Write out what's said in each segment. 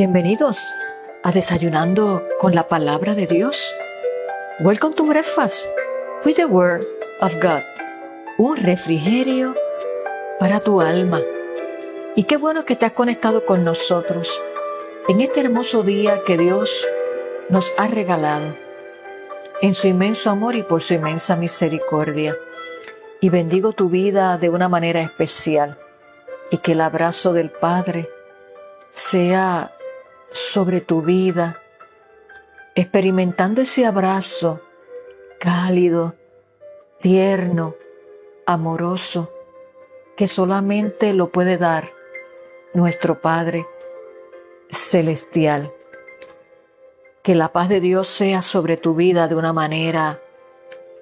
Bienvenidos a Desayunando con la Palabra de Dios. Welcome to Breakfast with the Word of God. Un refrigerio para tu alma. Y qué bueno que te has conectado con nosotros en este hermoso día que Dios nos ha regalado en su inmenso amor y por su inmensa misericordia. Y bendigo tu vida de una manera especial y que el abrazo del Padre sea sobre tu vida, experimentando ese abrazo cálido, tierno, amoroso, que solamente lo puede dar nuestro Padre Celestial. Que la paz de Dios sea sobre tu vida de una manera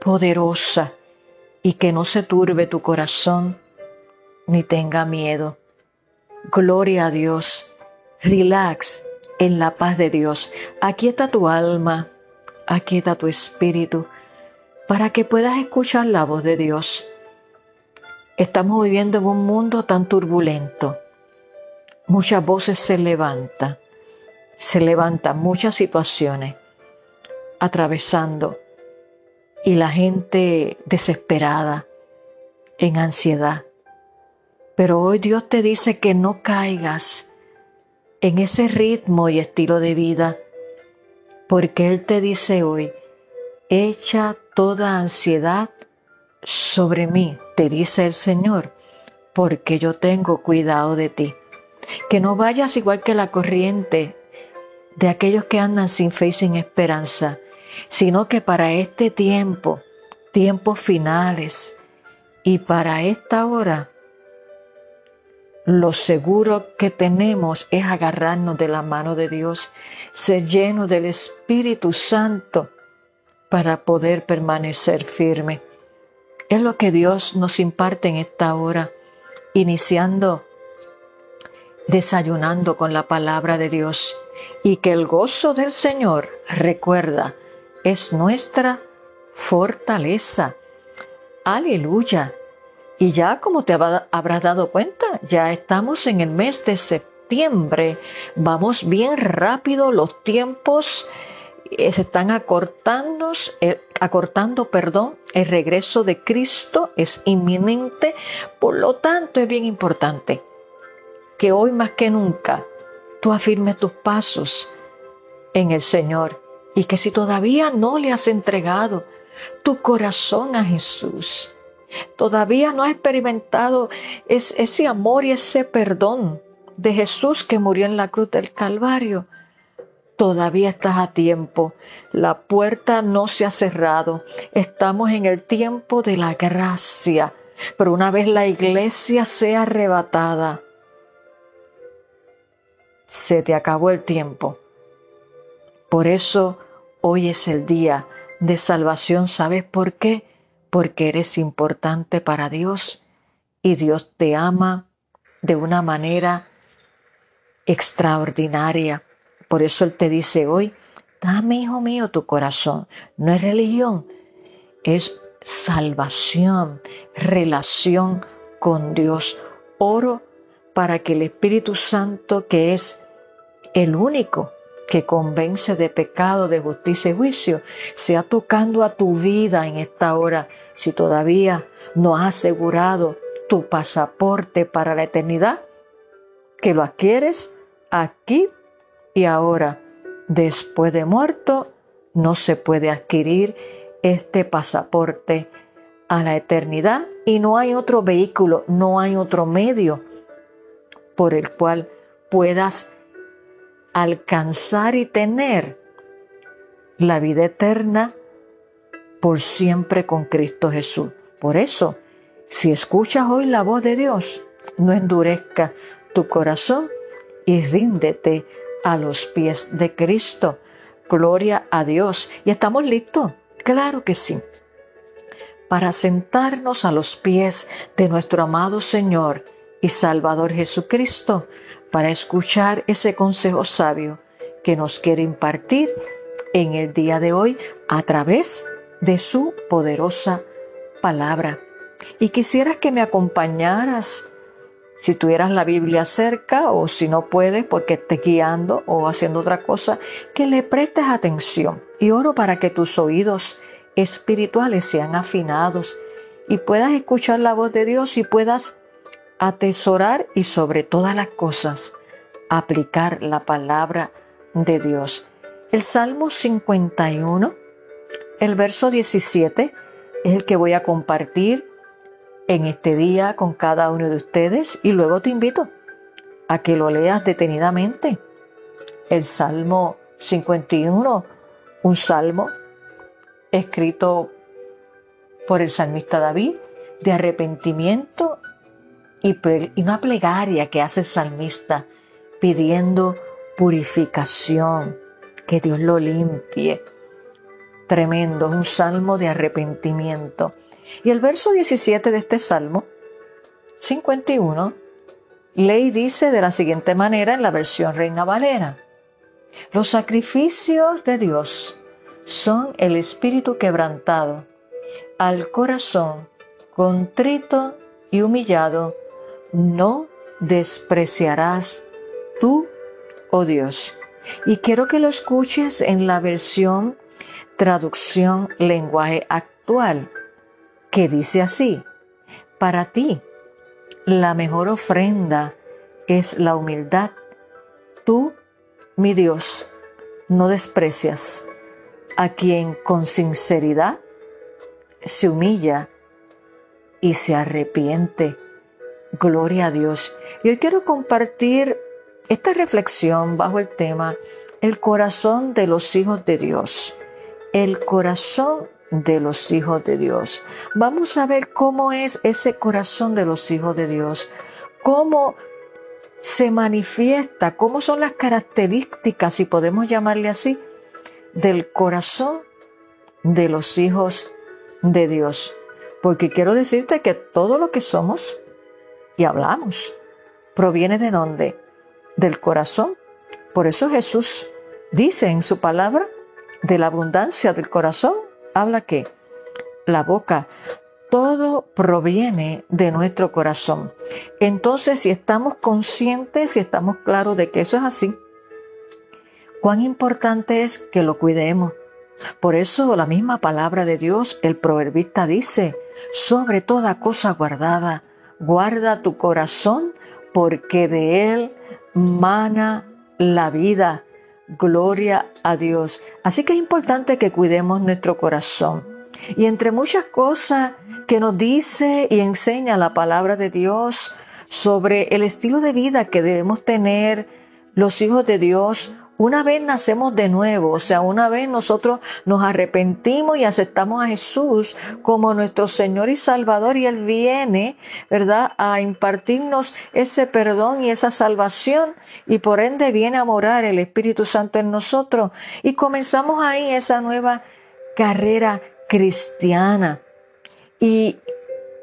poderosa y que no se turbe tu corazón ni tenga miedo. Gloria a Dios. Relax en la paz de Dios. Aquí está tu alma, aquí está tu espíritu, para que puedas escuchar la voz de Dios. Estamos viviendo en un mundo tan turbulento. Muchas voces se levantan, se levantan muchas situaciones atravesando y la gente desesperada, en ansiedad. Pero hoy Dios te dice que no caigas en ese ritmo y estilo de vida, porque Él te dice hoy, echa toda ansiedad sobre mí, te dice el Señor, porque yo tengo cuidado de ti. Que no vayas igual que la corriente de aquellos que andan sin fe y sin esperanza, sino que para este tiempo, tiempos finales, y para esta hora, lo seguro que tenemos es agarrarnos de la mano de Dios, ser llenos del Espíritu Santo para poder permanecer firme. Es lo que Dios nos imparte en esta hora, iniciando, desayunando con la palabra de Dios y que el gozo del Señor, recuerda, es nuestra fortaleza. Aleluya. Y ya como te habrás dado cuenta, ya estamos en el mes de septiembre. Vamos bien rápido, los tiempos eh, se están acortando, eh, acortando, perdón, el regreso de Cristo es inminente, por lo tanto es bien importante que hoy más que nunca tú afirmes tus pasos en el Señor y que si todavía no le has entregado tu corazón a Jesús, Todavía no has experimentado ese amor y ese perdón de Jesús que murió en la cruz del Calvario. Todavía estás a tiempo. La puerta no se ha cerrado. Estamos en el tiempo de la gracia. Pero una vez la iglesia sea arrebatada, se te acabó el tiempo. Por eso hoy es el día de salvación. ¿Sabes por qué? Porque eres importante para Dios y Dios te ama de una manera extraordinaria. Por eso Él te dice hoy, dame, hijo mío, tu corazón. No es religión, es salvación, relación con Dios. Oro para que el Espíritu Santo, que es el único que convence de pecado, de justicia y juicio, sea tocando a tu vida en esta hora. Si todavía no has asegurado tu pasaporte para la eternidad, que lo adquieres aquí y ahora. Después de muerto, no se puede adquirir este pasaporte a la eternidad y no hay otro vehículo, no hay otro medio por el cual puedas alcanzar y tener la vida eterna por siempre con Cristo Jesús. Por eso, si escuchas hoy la voz de Dios, no endurezca tu corazón y ríndete a los pies de Cristo. Gloria a Dios. ¿Y estamos listos? Claro que sí. Para sentarnos a los pies de nuestro amado Señor y Salvador Jesucristo, para escuchar ese consejo sabio que nos quiere impartir en el día de hoy a través de su poderosa palabra. Y quisiera que me acompañaras si tuvieras la Biblia cerca o si no puedes porque estés guiando o haciendo otra cosa, que le prestes atención. Y oro para que tus oídos espirituales sean afinados y puedas escuchar la voz de Dios y puedas atesorar y sobre todas las cosas aplicar la palabra de Dios. El Salmo 51, el verso 17, es el que voy a compartir en este día con cada uno de ustedes y luego te invito a que lo leas detenidamente. El Salmo 51, un salmo escrito por el salmista David de arrepentimiento y, una plegaria que hace el salmista pidiendo purificación, que Dios lo limpie. Tremendo, un salmo de arrepentimiento. Y el verso 17 de este Salmo 51, ley dice de la siguiente manera en la versión Reina Valera, los sacrificios de Dios son el espíritu quebrantado, al corazón contrito y humillado, no despreciarás tú, oh Dios. Y quiero que lo escuches en la versión traducción lenguaje actual que dice así, para ti la mejor ofrenda es la humildad. Tú, mi Dios, no desprecias a quien con sinceridad se humilla y se arrepiente. Gloria a Dios. Y hoy quiero compartir esta reflexión bajo el tema El corazón de los hijos de Dios. El corazón de los hijos de Dios. Vamos a ver cómo es ese corazón de los hijos de Dios, cómo se manifiesta, cómo son las características, si podemos llamarle así, del corazón de los hijos de Dios. Porque quiero decirte que todo lo que somos y hablamos proviene de dónde? Del corazón. Por eso Jesús dice en su palabra, de la abundancia del corazón habla que la boca, todo proviene de nuestro corazón. Entonces, si estamos conscientes, si estamos claros de que eso es así, cuán importante es que lo cuidemos. Por eso la misma palabra de Dios, el proverbista dice, sobre toda cosa guardada, guarda tu corazón, porque de él mana la vida. Gloria a Dios. Así que es importante que cuidemos nuestro corazón. Y entre muchas cosas que nos dice y enseña la palabra de Dios sobre el estilo de vida que debemos tener los hijos de Dios, una vez nacemos de nuevo, o sea, una vez nosotros nos arrepentimos y aceptamos a Jesús como nuestro Señor y Salvador y Él viene, ¿verdad?, a impartirnos ese perdón y esa salvación y por ende viene a morar el Espíritu Santo en nosotros. Y comenzamos ahí esa nueva carrera cristiana. Y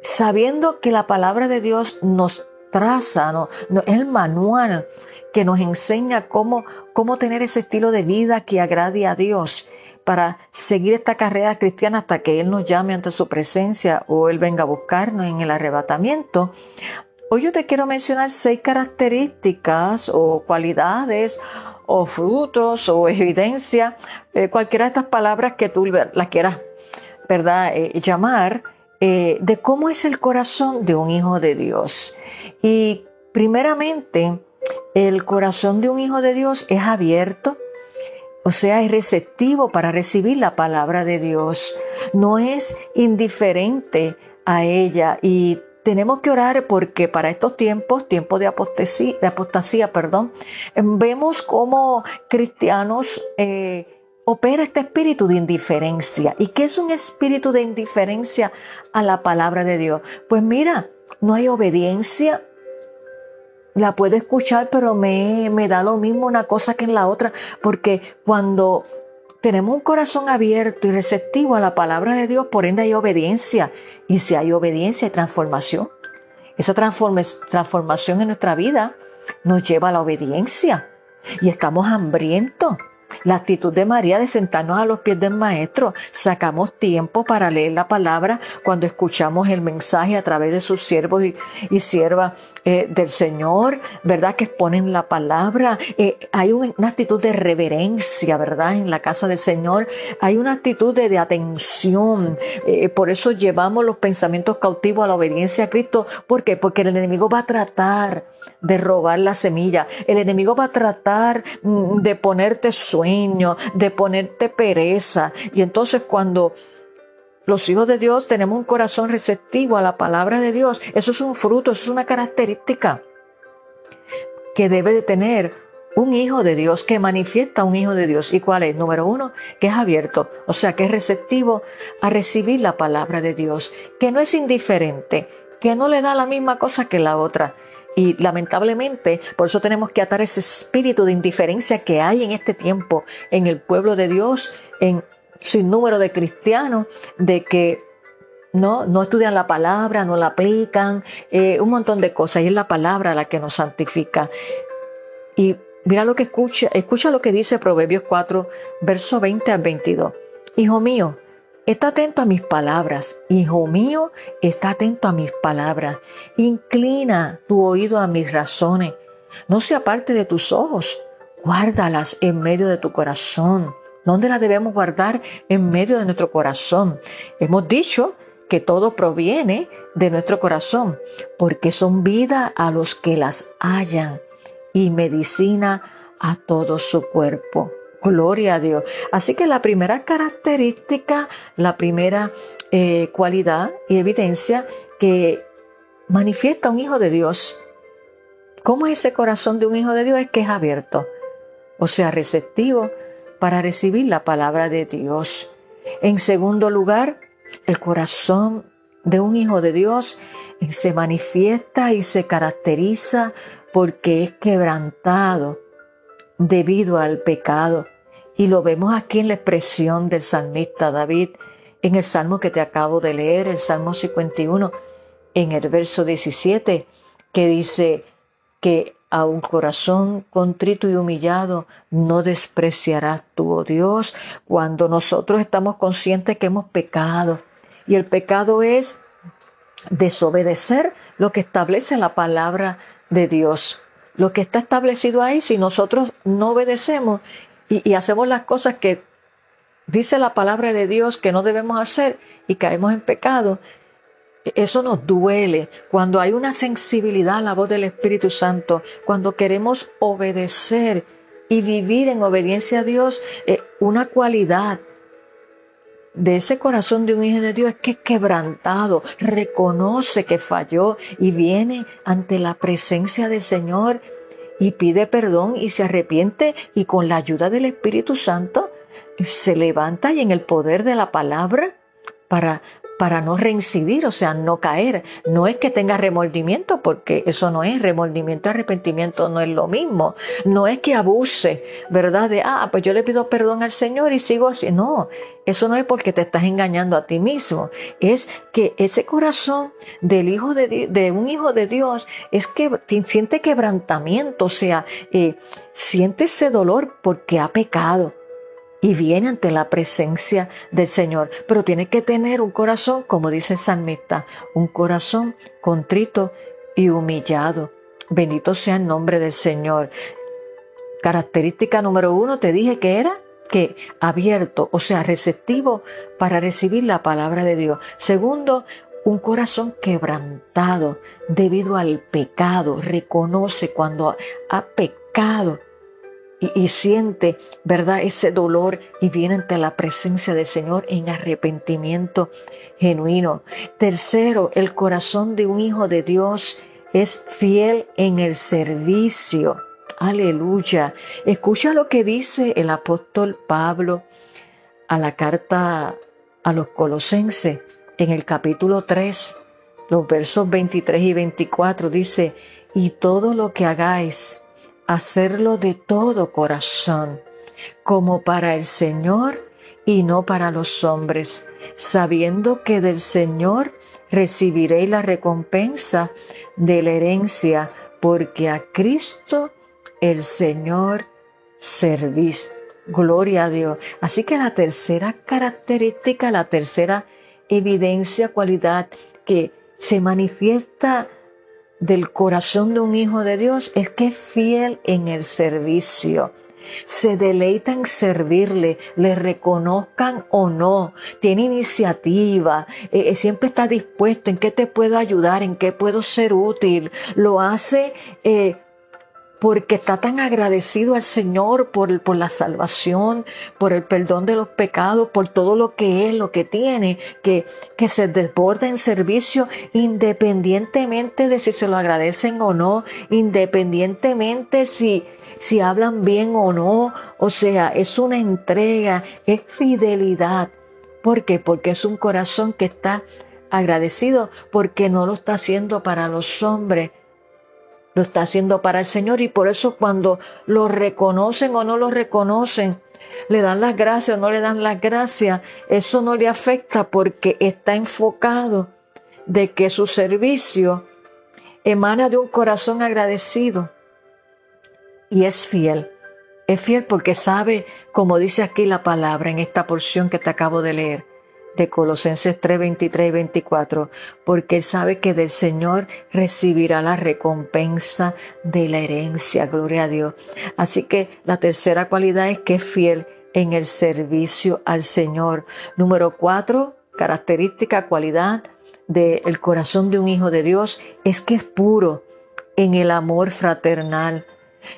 sabiendo que la palabra de Dios nos traza, no, el manual que nos enseña cómo, cómo tener ese estilo de vida que agrade a Dios para seguir esta carrera cristiana hasta que Él nos llame ante su presencia o Él venga a buscarnos en el arrebatamiento. Hoy yo te quiero mencionar seis características o cualidades o frutos o evidencia, eh, cualquiera de estas palabras que tú las quieras, ¿verdad?, eh, llamar, eh, de cómo es el corazón de un hijo de Dios. Y primeramente, el corazón de un hijo de Dios es abierto, o sea, es receptivo para recibir la palabra de Dios. No es indiferente a ella y tenemos que orar porque para estos tiempos, tiempos de apostasía, perdón, vemos cómo cristianos eh, opera este espíritu de indiferencia. ¿Y qué es un espíritu de indiferencia a la palabra de Dios? Pues mira, no hay obediencia, la puedo escuchar, pero me, me da lo mismo una cosa que en la otra, porque cuando tenemos un corazón abierto y receptivo a la palabra de Dios, por ende hay obediencia. Y si hay obediencia, hay transformación. Esa transformación en nuestra vida nos lleva a la obediencia. Y estamos hambrientos la actitud de María de sentarnos a los pies del Maestro. Sacamos tiempo para leer la palabra cuando escuchamos el mensaje a través de sus siervos y, siervas eh, del Señor, ¿verdad? Que exponen la palabra. Eh, hay una actitud de reverencia, ¿verdad? En la casa del Señor. Hay una actitud de, atención. Eh, por eso llevamos los pensamientos cautivos a la obediencia a Cristo. ¿Por qué? Porque el enemigo va a tratar de robar la semilla. El enemigo va a tratar mm, de ponerte sueño, de ponerte pereza. Y entonces cuando los hijos de Dios tenemos un corazón receptivo a la palabra de Dios. Eso es un fruto, eso es una característica que debe de tener un hijo de Dios, que manifiesta un hijo de Dios. ¿Y cuál es? Número uno, que es abierto, o sea, que es receptivo a recibir la palabra de Dios, que no es indiferente, que no le da la misma cosa que la otra. Y lamentablemente, por eso tenemos que atar ese espíritu de indiferencia que hay en este tiempo en el pueblo de Dios, en sin número de cristianos de que no, no estudian la palabra, no la aplican, eh, un montón de cosas. Y es la palabra la que nos santifica. Y mira lo que escucha, escucha lo que dice Proverbios 4, verso 20 al 22. Hijo mío, está atento a mis palabras. Hijo mío, está atento a mis palabras. Inclina tu oído a mis razones. No se aparte de tus ojos. Guárdalas en medio de tu corazón ¿Dónde la debemos guardar? En medio de nuestro corazón. Hemos dicho que todo proviene de nuestro corazón, porque son vida a los que las hallan y medicina a todo su cuerpo. Gloria a Dios. Así que la primera característica, la primera eh, cualidad y evidencia que manifiesta un hijo de Dios. ¿Cómo es ese corazón de un hijo de Dios? Es que es abierto, o sea, receptivo para recibir la palabra de Dios. En segundo lugar, el corazón de un hijo de Dios se manifiesta y se caracteriza porque es quebrantado debido al pecado. Y lo vemos aquí en la expresión del salmista David, en el salmo que te acabo de leer, el Salmo 51, en el verso 17, que dice que a un corazón contrito y humillado no despreciarás tú, oh Dios, cuando nosotros estamos conscientes que hemos pecado. Y el pecado es desobedecer lo que establece la palabra de Dios. Lo que está establecido ahí, si nosotros no obedecemos y, y hacemos las cosas que dice la palabra de Dios que no debemos hacer y caemos en pecado, eso nos duele. Cuando hay una sensibilidad a la voz del Espíritu Santo, cuando queremos obedecer y vivir en obediencia a Dios, eh, una cualidad de ese corazón de un hijo de Dios es que es quebrantado, reconoce que falló y viene ante la presencia del Señor y pide perdón y se arrepiente y con la ayuda del Espíritu Santo se levanta y en el poder de la palabra para para no reincidir, o sea, no caer. No es que tenga remordimiento, porque eso no es remordimiento, arrepentimiento no es lo mismo. No es que abuse, ¿verdad? De, ah, pues yo le pido perdón al Señor y sigo así. No, eso no es porque te estás engañando a ti mismo. Es que ese corazón del hijo de, de un hijo de Dios es que siente quebrantamiento, o sea, eh, siente ese dolor porque ha pecado y viene ante la presencia del Señor. Pero tiene que tener un corazón, como dice el salmista, un corazón contrito y humillado. Bendito sea el nombre del Señor. Característica número uno, te dije que era que abierto, o sea, receptivo para recibir la palabra de Dios. Segundo, un corazón quebrantado debido al pecado, reconoce cuando ha pecado y, siente, ¿verdad?, ese dolor y viene ante la presencia del Señor en arrepentimiento genuino. Tercero, el corazón de un hijo de Dios es fiel en el servicio. Aleluya. Escucha lo que dice el apóstol Pablo a la carta a los colosenses en el capítulo 3, los versos 23 y 24. Dice, y todo lo que hagáis, hacerlo de todo corazón, como para el Señor y no para los hombres, sabiendo que del Señor recibiréis la recompensa de la herencia, porque a Cristo el Señor servís. Gloria a Dios. Así que la tercera característica, la tercera evidencia, cualidad que se manifiesta del corazón de un hijo de Dios es que es fiel en el servicio. Se deleita en servirle, le reconozcan o no, tiene iniciativa, eh, eh, siempre está dispuesto en qué te puedo ayudar, en qué puedo ser útil, lo hace eh, porque está tan agradecido al Señor por, la salvación, por el perdón de los pecados, por todo lo que es, lo que tiene, que, que se desborda en servicio independientemente de si se lo agradecen o no, independientemente si, si hablan bien o no. O sea, es una entrega, es fidelidad. ¿Por qué? Porque es un corazón que está agradecido porque no lo está haciendo para los hombres, lo está haciendo para el Señor y por eso cuando lo reconocen o no lo reconocen, le dan las gracias o no le dan las gracias, eso no le afecta porque está enfocado de que su servicio emana de un corazón agradecido y es fiel. Es fiel porque sabe, como dice aquí la palabra en esta porción que te acabo de leer, de Colosenses 3, 23 y 24, porque él sabe que del Señor recibirá la recompensa de la herencia, gloria a Dios. Así que la tercera cualidad es que es fiel en el servicio al Señor. Número cuatro, característica, cualidad del corazón de un hijo de Dios es que es puro en el amor fraternal.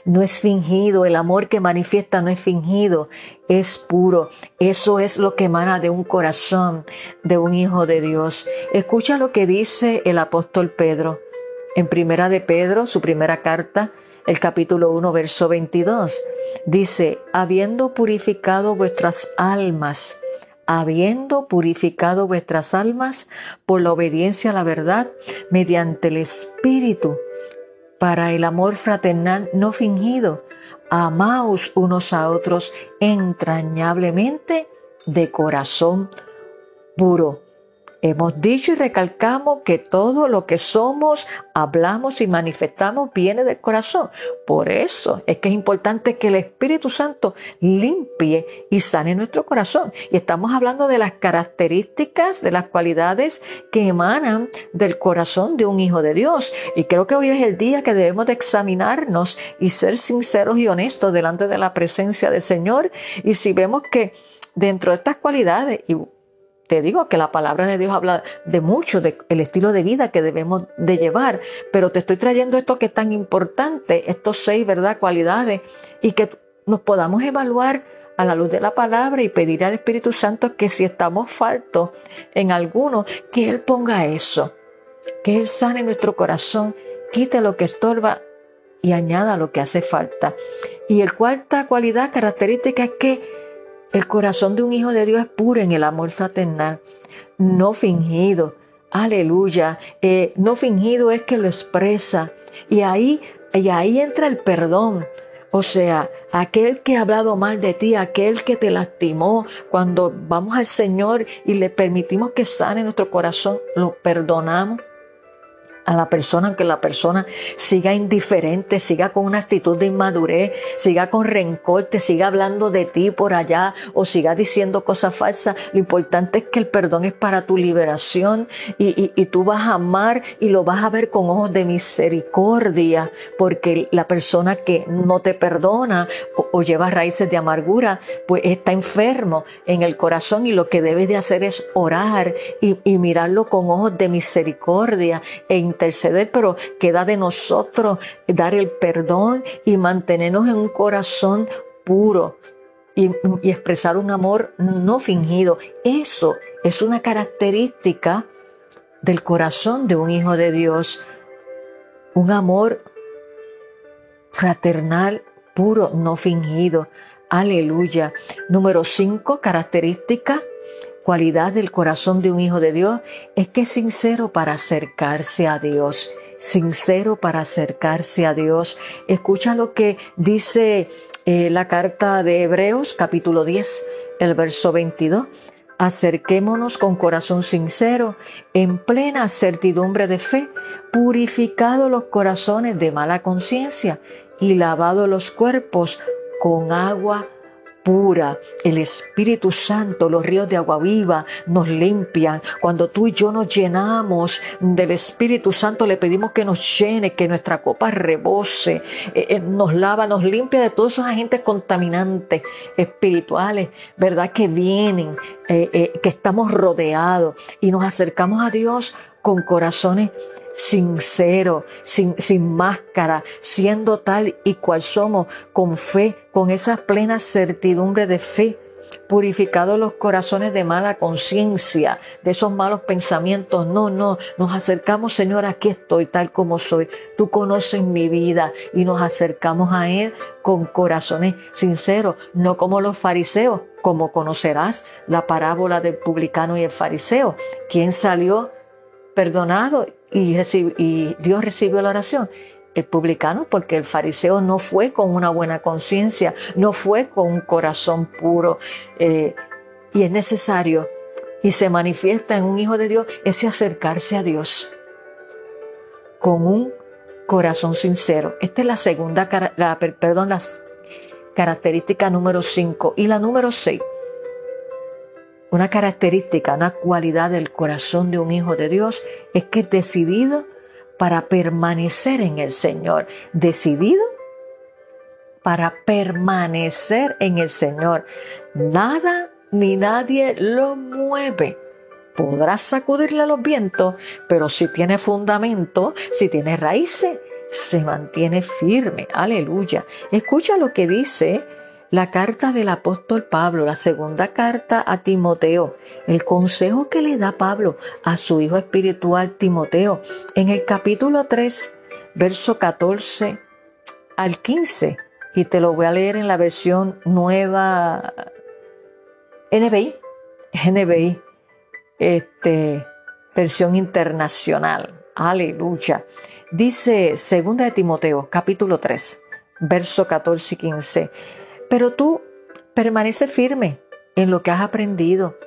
No es fingido, el amor que manifiesta no es fingido, es puro. Eso es lo que emana de un corazón de un hijo de Dios. Escucha lo que dice el apóstol Pedro en Primera de Pedro, su primera carta, el capítulo 1, verso 22. Dice, habiendo purificado vuestras almas, habiendo purificado vuestras almas por la obediencia a la verdad mediante el Espíritu para el amor fraternal no fingido. Amaos unos a otros entrañablemente de corazón puro Hemos dicho y recalcamos que todo lo que somos, hablamos y manifestamos viene del corazón. Por eso es que es importante que el Espíritu Santo limpie y sane nuestro corazón. Y estamos hablando de las características, de las cualidades que emanan del corazón de un hijo de Dios. Y creo que hoy es el día que debemos de examinarnos y ser sinceros y honestos delante de la presencia del Señor. Y si vemos que dentro de estas cualidades, y te digo que la palabra de Dios habla de mucho, del estilo de vida que debemos de llevar, pero te estoy trayendo esto que es tan importante, estos seis, ¿verdad?, cualidades, y que nos podamos evaluar a la luz de la palabra y pedir al Espíritu Santo que si estamos faltos en alguno, que Él ponga eso, que Él sane nuestro corazón, quite lo que estorba y añada lo que hace falta. Y el cuarta cualidad característica es que el corazón de un hijo de Dios es puro en el amor fraternal, no fingido. Aleluya. Eh, no fingido es que lo expresa. Y ahí, y ahí entra el perdón. O sea, aquel que ha hablado mal de ti, aquel que te lastimó, cuando vamos al Señor y le permitimos que sane nuestro corazón, lo perdonamos a la persona, aunque la persona siga indiferente, siga con una actitud de inmadurez, siga con rencor, te siga hablando de ti por allá o siga diciendo cosas falsas. Lo importante es que el perdón es para tu liberación y, y, tú vas a amar y lo vas a ver con ojos de misericordia, porque la persona que no te perdona o, lleva raíces de amargura, pues está enfermo en el corazón y lo que debes de hacer es orar y, y mirarlo con ojos de misericordia e interceder, pero queda de nosotros dar el perdón y mantenernos en un corazón puro y, expresar un amor no fingido. Eso es una característica del corazón de un hijo de Dios. Un amor fraternal, puro, no fingido. Aleluya. Número cinco, característica cualidad del corazón de un hijo de Dios es que es sincero para acercarse a Dios. Sincero para acercarse a Dios. Escucha lo que dice eh, la carta de Hebreos capítulo 10, el verso 22. Acerquémonos con corazón sincero, en plena certidumbre de fe, purificado los corazones de mala conciencia y lavado los cuerpos con agua pura. El Espíritu Santo, los ríos de agua viva nos limpian. Cuando tú y yo nos llenamos del Espíritu Santo, le pedimos que nos llene, que nuestra copa rebose, eh, eh, nos lava, nos limpia de todos esos agentes contaminantes espirituales, ¿verdad? Que vienen, eh, que estamos rodeados y nos acercamos a Dios con corazones sincero, sin, sin máscara, siendo tal y cual somos, con fe, con esa plena certidumbre de fe, purificados los corazones de mala conciencia, de esos malos pensamientos. No, no, nos acercamos, Señor, aquí estoy tal como soy. Tú conoces mi vida y nos acercamos a Él con corazones sinceros, no como los fariseos, como conocerás la parábola del publicano y el fariseo, quien salió perdonado y, Dios recibió la oración. El publicano, porque el fariseo no fue con una buena conciencia, no fue con un corazón puro. Eh, y es necesario, y se manifiesta en un hijo de Dios, ese acercarse a Dios con un corazón sincero. Esta es la segunda, perdón, la característica número 5. Y la número 6 una característica, una cualidad del corazón de un hijo de Dios es que es decidido para permanecer en el Señor. Decidido para permanecer en el Señor. Nada ni nadie lo mueve. Podrás sacudirle a los vientos, pero si tiene fundamento, si tiene raíces, se mantiene firme. Aleluya. Escucha lo que dice la carta del apóstol Pablo, la segunda carta a Timoteo, el consejo que le da Pablo a su hijo espiritual Timoteo, en el capítulo 3, verso 14 al 15, y te lo voy a leer en la versión nueva NBI, NBI, este, versión internacional. Aleluya. Dice segunda de Timoteo, capítulo 3, verso 14 y 15. Pero tú permanece firme en lo que has aprendido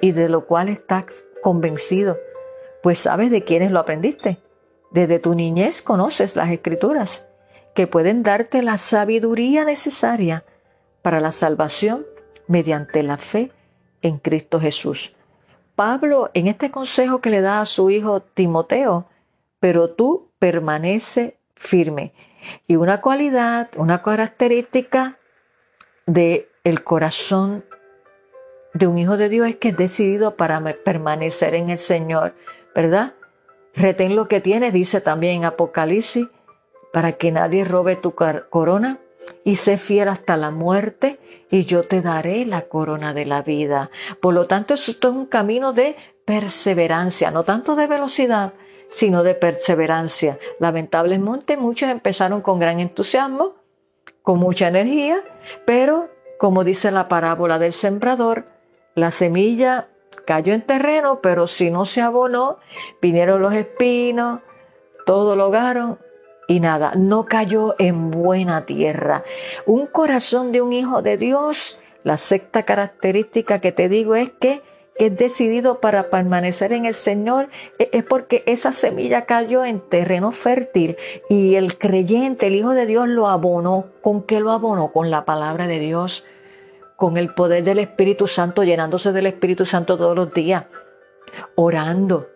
y de lo cual estás convencido, pues sabes de quiénes lo aprendiste. Desde tu niñez conoces las escrituras, que pueden darte la sabiduría necesaria para la salvación mediante la fe en Cristo Jesús. Pablo, en este consejo que le da a su hijo Timoteo, pero tú permanece firme. Y una cualidad, una característica de el corazón de un hijo de Dios es que es decidido para permanecer en el Señor, ¿verdad? Retén lo que tienes, dice también en Apocalipsis, para que nadie robe tu corona y sé fiel hasta la muerte y yo te daré la corona de la vida. Por lo tanto, esto es un camino de perseverancia, no tanto de velocidad, sino de perseverancia. Lamentablemente muchos empezaron con gran entusiasmo, con mucha energía, pero como dice la parábola del sembrador, la semilla cayó en terreno, pero si no se abonó, vinieron los espinos, todo lo hogaron y nada, no cayó en buena tierra. Un corazón de un hijo de Dios, la sexta característica que te digo es que es decidido para permanecer en el Señor, e, es porque esa semilla cayó en terreno fértil y el creyente, el Hijo de Dios, lo abonó. ¿Con qué lo abonó? Con la palabra de Dios, con el poder del Espíritu Santo, llenándose del Espíritu Santo todos los días, orando,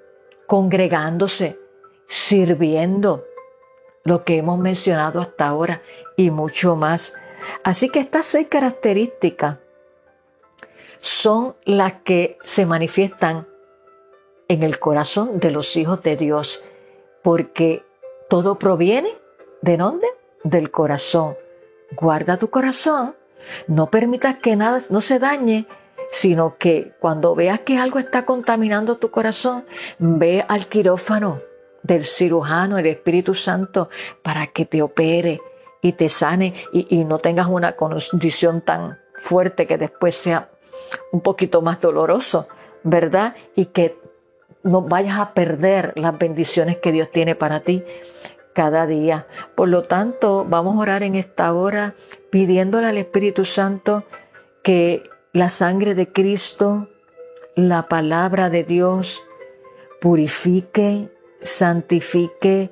congregándose, sirviendo, lo que hemos mencionado hasta ahora y mucho más. Así que estas seis características son las que se manifiestan en el corazón de los hijos de Dios, porque todo proviene de dónde? Del corazón. Guarda tu corazón, no permitas que nada no se dañe, sino que cuando veas que algo está contaminando tu corazón, ve al quirófano del cirujano, el Espíritu Santo, para que te opere y te sane y, y no tengas una condición tan fuerte que después sea un poquito más doloroso, ¿verdad? Y que no vayas a perder las bendiciones que Dios tiene para ti cada día. Por lo tanto, vamos a orar en esta hora pidiéndole al Espíritu Santo que la sangre de Cristo, la palabra de Dios, purifique, santifique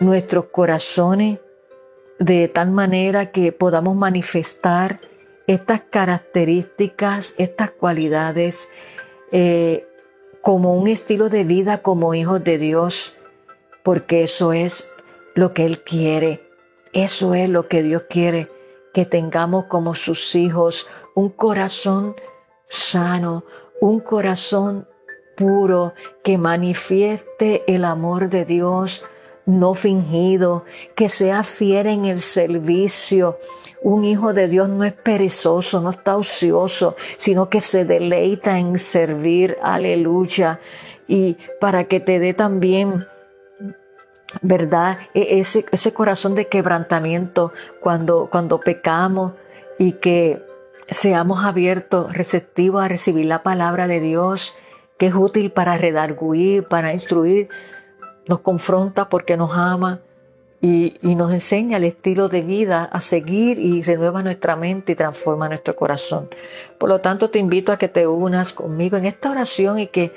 nuestros corazones de tal manera que podamos manifestar estas características, estas cualidades, eh, como un estilo de vida como hijos de Dios, porque eso es lo que Él quiere, eso es lo que Dios quiere, que tengamos como sus hijos un corazón sano, un corazón puro, que manifieste el amor de Dios, no fingido, que sea fiel en el servicio. Un hijo de Dios no es perezoso, no está ocioso, sino que se deleita en servir. Aleluya. Y para que te dé también ¿verdad? E-, ese, ese corazón de quebrantamiento cuando, cuando pecamos y que seamos abiertos, receptivos a recibir la palabra de Dios, que es útil para redarguir, para instruir, nos confronta porque nos ama y, nos enseña el estilo de vida a seguir y renueva nuestra mente y transforma nuestro corazón. Por lo tanto, te invito a que te unas conmigo en esta oración y que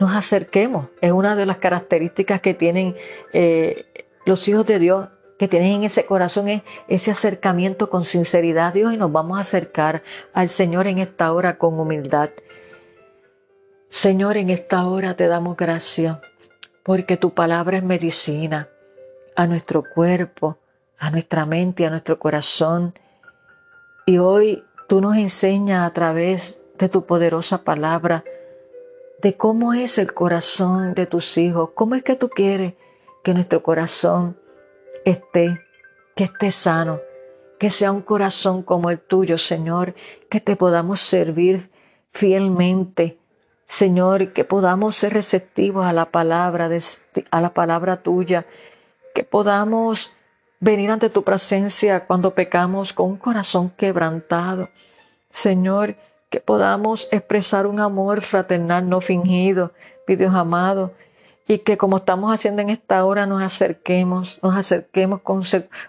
nos acerquemos. Es una de las características que tienen eh, los hijos de Dios, que tienen en ese corazón, es ese acercamiento con sinceridad a Dios y nos vamos a acercar al Señor en esta hora con humildad. Señor, en esta hora te damos gracias porque tu palabra es medicina a nuestro cuerpo, a nuestra mente, a nuestro corazón. Y hoy tú nos enseñas a través de tu poderosa palabra de cómo es el corazón de tus hijos, cómo es que tú quieres que nuestro corazón esté, que esté sano, que sea un corazón como el tuyo, Señor, que te podamos servir fielmente, Señor, que podamos ser receptivos a la palabra, a la palabra tuya, que podamos venir ante tu presencia cuando pecamos con un corazón quebrantado. Señor, que podamos expresar un amor fraternal no fingido, mi Dios amado, y que como estamos haciendo en esta hora nos acerquemos, nos acerquemos con,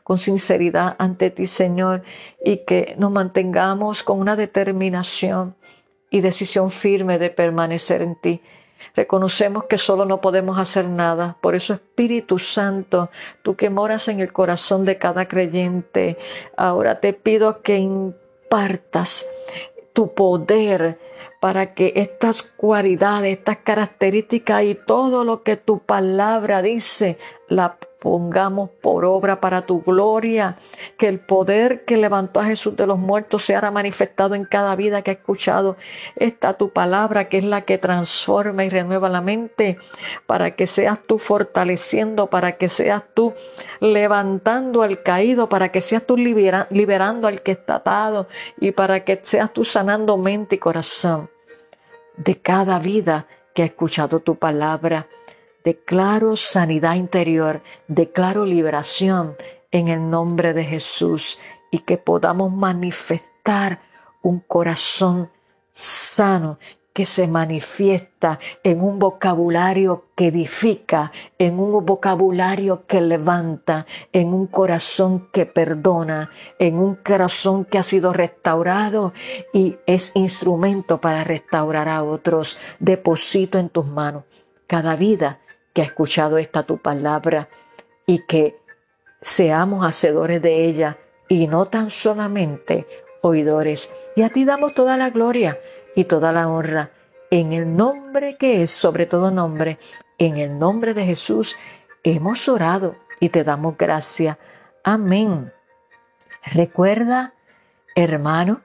con sinceridad ante ti, Señor, y que nos mantengamos con una determinación y decisión firme de permanecer en ti. Reconocemos que solo no podemos hacer nada. Por eso, Espíritu Santo, tú que moras en el corazón de cada creyente, ahora te pido que impartas tu poder para que estas cualidades, estas características y todo lo que tu palabra dice, la pongamos por obra para tu gloria, que el poder que levantó a Jesús de los muertos se hará manifestado en cada vida que ha escuchado esta tu palabra, que es la que transforma y renueva la mente, para que seas tú fortaleciendo, para que seas tú levantando al caído, para que seas tú liberando al que está atado y para que seas tú sanando mente y corazón de cada vida que ha escuchado tu palabra Declaro sanidad interior, declaro liberación en el nombre de Jesús y que podamos manifestar un corazón sano que se manifiesta en un vocabulario que edifica, en un vocabulario que levanta, en un corazón que perdona, en un corazón que ha sido restaurado y es instrumento para restaurar a otros. Deposito en tus manos cada vida que ha escuchado esta tu palabra y que seamos hacedores de ella y no tan solamente oidores. Y a ti damos toda la gloria y toda la honra en el nombre que es sobre todo nombre, en el nombre de Jesús hemos orado y te damos gracia. Amén. Recuerda, hermano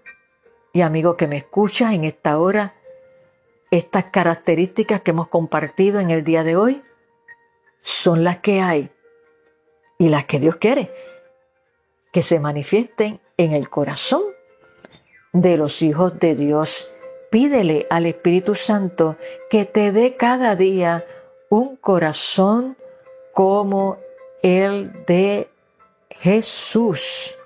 y amigo que me escucha en esta hora, estas características que hemos compartido en el día de hoy son las que hay y las que Dios quiere que se manifiesten en el corazón de los hijos de Dios. Pídele al Espíritu Santo que te dé cada día un corazón como el de Jesús.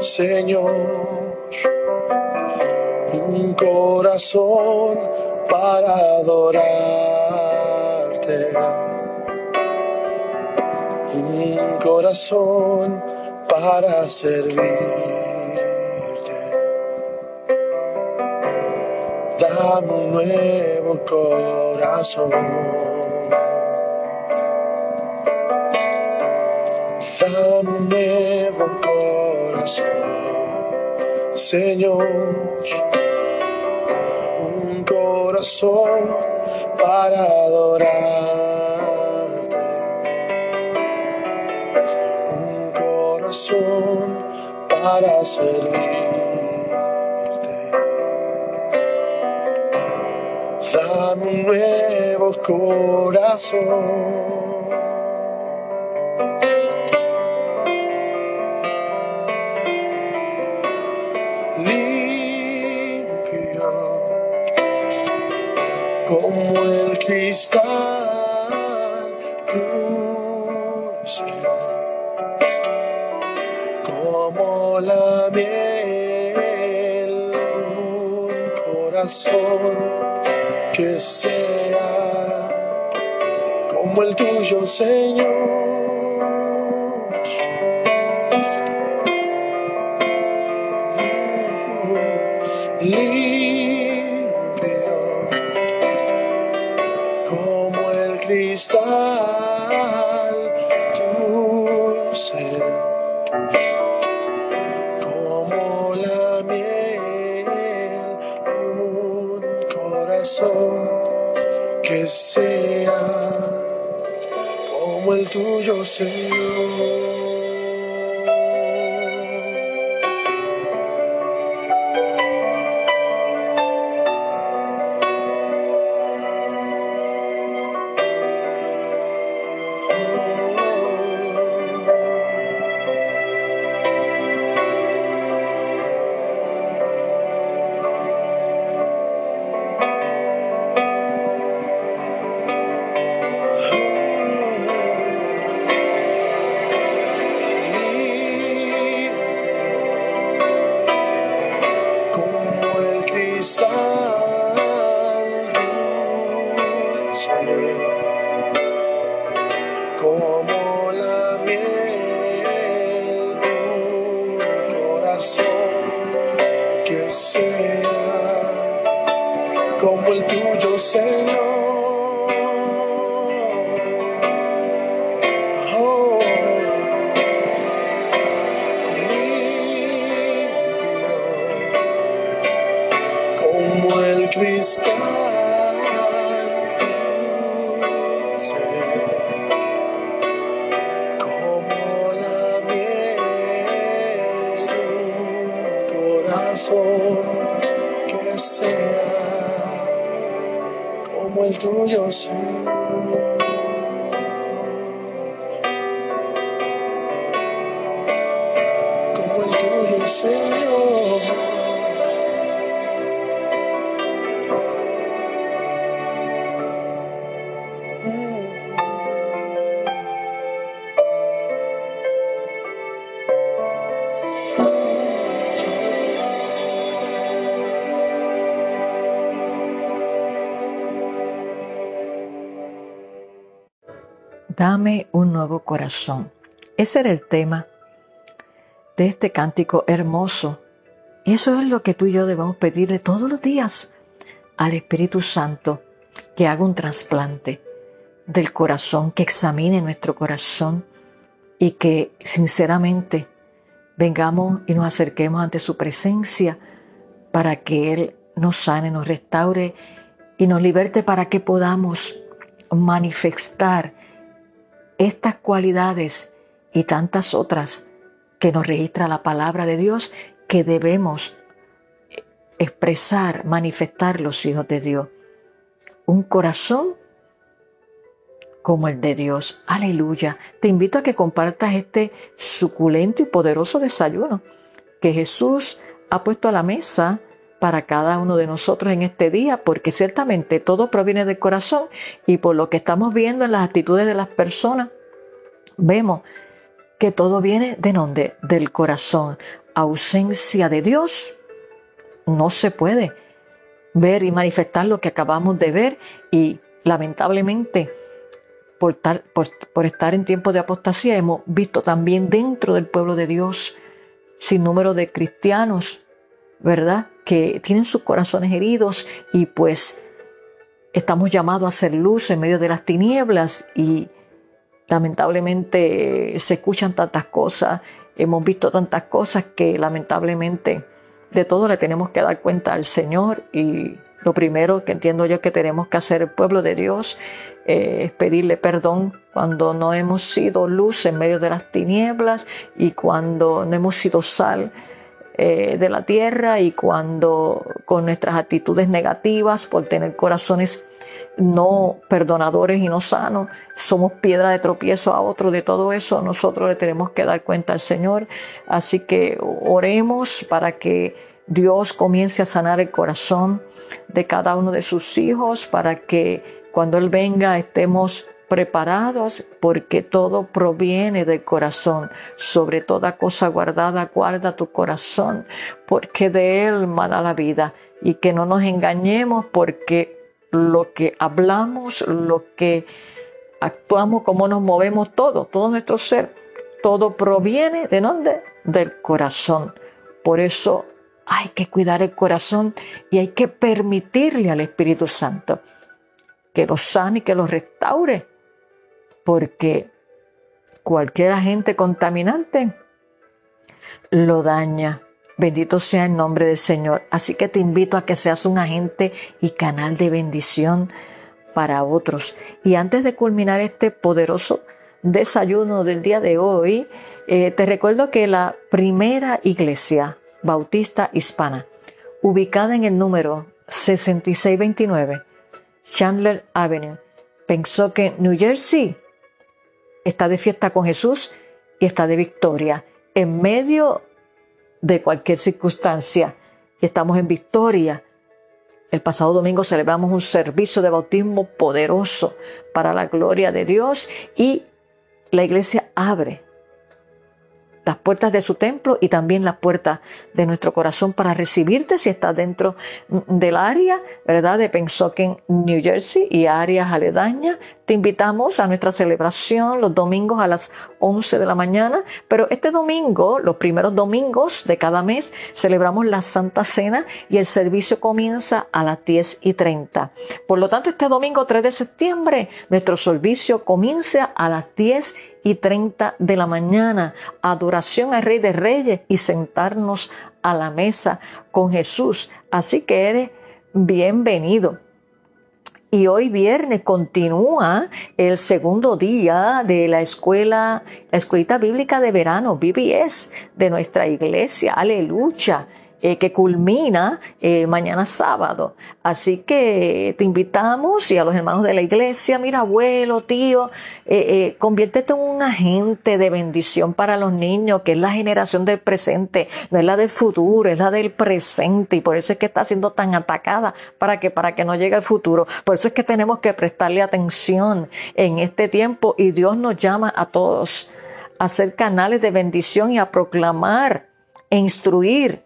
Señor. Un corazón para adorarte. Un corazón para servirte. Dame un nuevo corazón. Nuevo corazón, Señor. Un corazón para adorarte. Un corazón para servirte. Dame un nuevo corazón. Como el cristal dulce, como la miel, un corazón que sea como el tuyo, Señor. Tuyo Señor Dame un nuevo corazón. Ese era el tema de este cántico hermoso. Eso es lo que tú y yo debemos pedirle todos los días al Espíritu Santo, que haga un trasplante del corazón, que examine nuestro corazón y que sinceramente vengamos y nos acerquemos ante su presencia para que Él nos sane, nos restaure y nos liberte para que podamos manifestar estas cualidades y tantas otras que nos registra la palabra de Dios que debemos expresar, manifestar los hijos de Dios. Un corazón como el de Dios. Aleluya. Te invito a que compartas este suculento y poderoso desayuno que Jesús ha puesto a la mesa para cada uno de nosotros en este día, porque ciertamente todo proviene del corazón y por lo que estamos viendo en las actitudes de las personas, vemos que todo viene de dónde? Del corazón. Ausencia de Dios no se puede ver y manifestar lo que acabamos de ver y lamentablemente por, por, estar en tiempo de apostasía hemos visto también dentro del pueblo de Dios sin número de cristianos, ¿verdad? Que tienen sus corazones heridos y pues estamos llamados a hacer luz en medio de las tinieblas y lamentablemente se escuchan tantas cosas, hemos visto tantas cosas que lamentablemente de todo le tenemos que dar cuenta al Señor y lo primero que entiendo yo que tenemos que hacer el pueblo de Dios eh, es pedirle perdón cuando no hemos sido luz en medio de las tinieblas y cuando no hemos sido sal eh, de la tierra y cuando con nuestras actitudes negativas por tener corazones no perdonadores y no sanos, somos piedra de tropiezo a otro, de todo eso nosotros le tenemos que dar cuenta al Señor. Así que oremos para que Dios comience a sanar el corazón de cada uno de sus hijos, para que cuando Él venga estemos preparados porque todo proviene del corazón. Sobre toda cosa guardada, guarda tu corazón, porque de Él mana la vida. Y que no nos engañemos porque lo que hablamos, lo que actuamos, cómo nos movemos, todo, todo nuestro ser, todo proviene de dónde? Del corazón. Por eso hay que cuidar el corazón y hay que permitirle al Espíritu Santo que lo sane y que lo restaure, porque cualquier agente contaminante lo daña. Bendito sea el nombre del Señor. Así que te invito a que seas un agente y canal de bendición para otros. Y antes de culminar este poderoso desayuno del día de hoy, eh, te recuerdo que la primera iglesia bautista hispana, ubicada en el número 6629 Chandler Avenue, pensó que New Jersey está de fiesta con Jesús y está de victoria en medio de cualquier circunstancia. Y estamos en victoria. El pasado domingo celebramos un servicio de bautismo poderoso para la gloria de Dios y la iglesia abre las puertas de su templo y también las puertas de nuestro corazón para recibirte si estás dentro del área, ¿verdad? De Pensoken, New Jersey y áreas aledañas. Te invitamos a nuestra celebración los domingos a las 11 de la mañana, pero este domingo, los primeros domingos de cada mes, celebramos la Santa Cena y el servicio comienza a las 10 y 30. Por lo tanto, este domingo 3 de septiembre, nuestro servicio comienza a las 10 y 30 de la mañana, adoración al Rey de Reyes y sentarnos a la mesa con Jesús. Así que eres bienvenido. Y hoy viernes continúa el segundo día de la escuela, la escuelita bíblica de verano, BBS, de nuestra iglesia. Aleluya. Eh, que culmina eh, mañana sábado. Así que te invitamos y a los hermanos de la iglesia, mira abuelo, tío, eh, conviértete en un agente de bendición para los niños, que es la generación del presente, no es la del futuro, es la del presente y por eso es que está siendo tan atacada para que, para que no llegue el futuro. Por eso es que tenemos que prestarle atención en este tiempo y Dios nos llama a todos a ser canales de bendición y a proclamar e instruir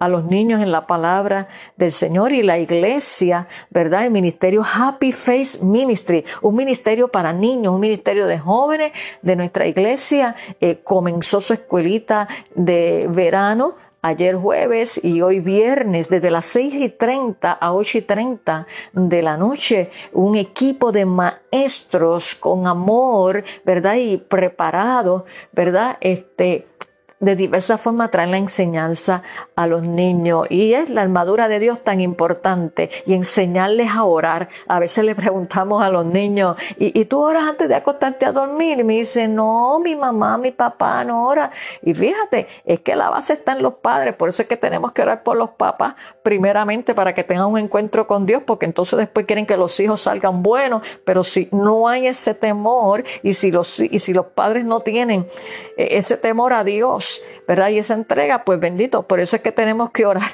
a los niños en la palabra del Señor y la iglesia, ¿verdad? El ministerio Happy Face Ministry, un ministerio para niños, un ministerio de jóvenes de nuestra iglesia, eh, comenzó su escuelita de verano ayer jueves y hoy viernes, desde las 6 y 30 a 8 y 30 de la noche, un equipo de maestros con amor, ¿verdad? Y preparado, ¿verdad? Este, de diversas formas traen la enseñanza a los niños y es la armadura de Dios tan importante y enseñarles a orar. A veces le preguntamos a los niños, ¿y, tú oras antes de acostarte a dormir? Y me dicen, no, mi mamá, mi papá no ora. Y fíjate, es que la base está en los padres, por eso es que tenemos que orar por los papás primeramente para que tengan un encuentro con Dios, porque entonces después quieren que los hijos salgan buenos, pero si no hay ese temor y si los, y si los padres no tienen eh, ese temor a Dios, ¿verdad? Y esa entrega, pues bendito. Por eso es que tenemos que orar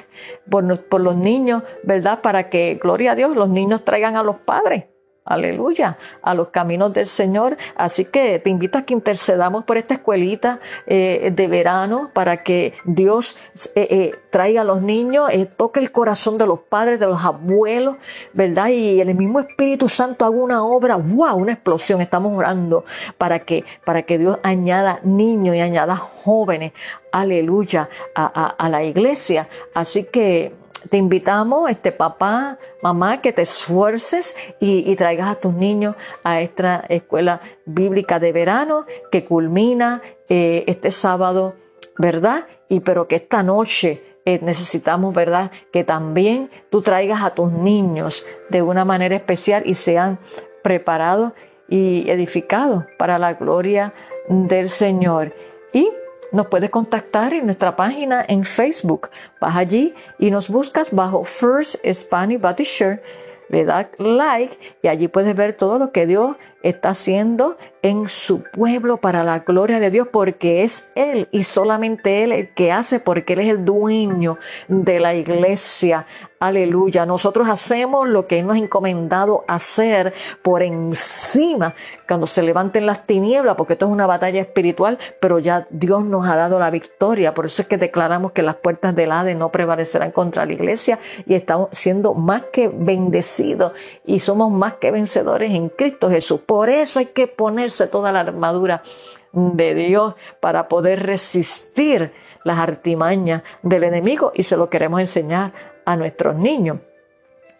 por, por los niños, ¿verdad? Para que, gloria a Dios, los niños traigan a los padres aleluya, a los caminos del Señor. Así que te invito a que intercedamos por esta escuelita eh, de verano para que Dios eh, eh, traiga a los niños, toque el corazón de los padres, de los abuelos, ¿verdad? Y el mismo Espíritu Santo haga una obra, wow, una explosión. Estamos orando para que, para que Dios añada niños y añada jóvenes, aleluya, a la iglesia. Así que te invitamos, este papá, mamá, que te esfuerces y, traigas a tus niños a esta escuela bíblica de verano que culmina eh, este sábado, ¿verdad? Y pero que esta noche eh, necesitamos, ¿verdad? Que también tú traigas a tus niños de una manera especial y sean preparados y edificados para la gloria del Señor. Y nos puedes contactar en nuestra página en Facebook. Vas allí y nos buscas bajo First Spanish Baptist Church. Le das like y allí puedes ver todo lo que Dios está haciendo en su pueblo para la gloria de Dios, porque es Él y solamente Él el que hace, porque Él es el dueño de la iglesia. Aleluya. Nosotros hacemos lo que Él nos ha encomendado hacer por encima cuando se levanten las tinieblas, porque esto es una batalla espiritual, pero ya Dios nos ha dado la victoria. Por eso es que declaramos que las puertas del Hades no prevalecerán contra la iglesia y estamos siendo más que bendecidos y somos más que vencedores en Cristo Jesús. Eso hay que ponerse toda la armadura de Dios para poder resistir las artimañas del enemigo y se lo queremos enseñar a nuestros niños.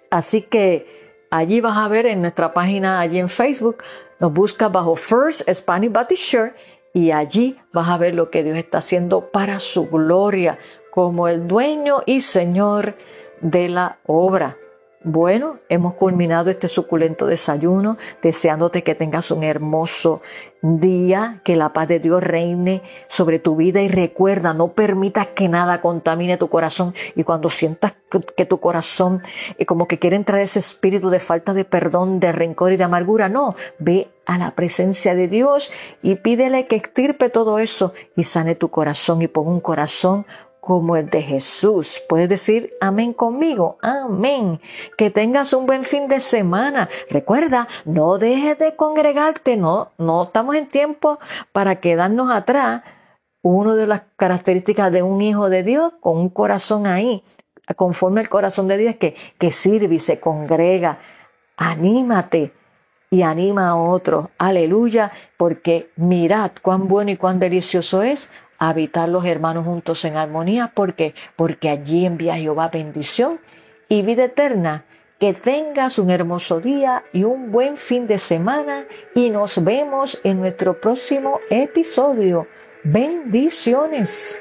Así que allí vas a ver en nuestra página, allí en Facebook, nos busca bajo First Spanish Baptist Church y allí vas a ver lo que Dios está haciendo para su gloria como el dueño y señor de la obra. Bueno, hemos culminado este suculento desayuno, deseándote que tengas un hermoso día, que la paz de Dios reine sobre tu vida y recuerda, no permitas que nada contamine tu corazón. Y cuando sientas que tu corazón eh, como que quiere entrar ese espíritu de falta de perdón, de rencor y de amargura, no, ve a la presencia de Dios y pídele que extirpe todo eso y sane tu corazón y ponga un corazón como el de Jesús. Puedes decir amén conmigo, amén. Que tengas un buen fin de semana. Recuerda, no dejes de congregarte, no, no estamos en tiempo para quedarnos atrás. Una de las características de un hijo de Dios con un corazón ahí, conforme el corazón de Dios, es que, que sirve y se congrega. Anímate y anima a otros. Aleluya, porque mirad cuán bueno y cuán delicioso es habitar los hermanos juntos en armonía. ¿Por qué? Porque allí envía Jehová bendición y vida eterna. Que tengas un hermoso día y un buen fin de semana y nos vemos en nuestro próximo episodio. Bendiciones.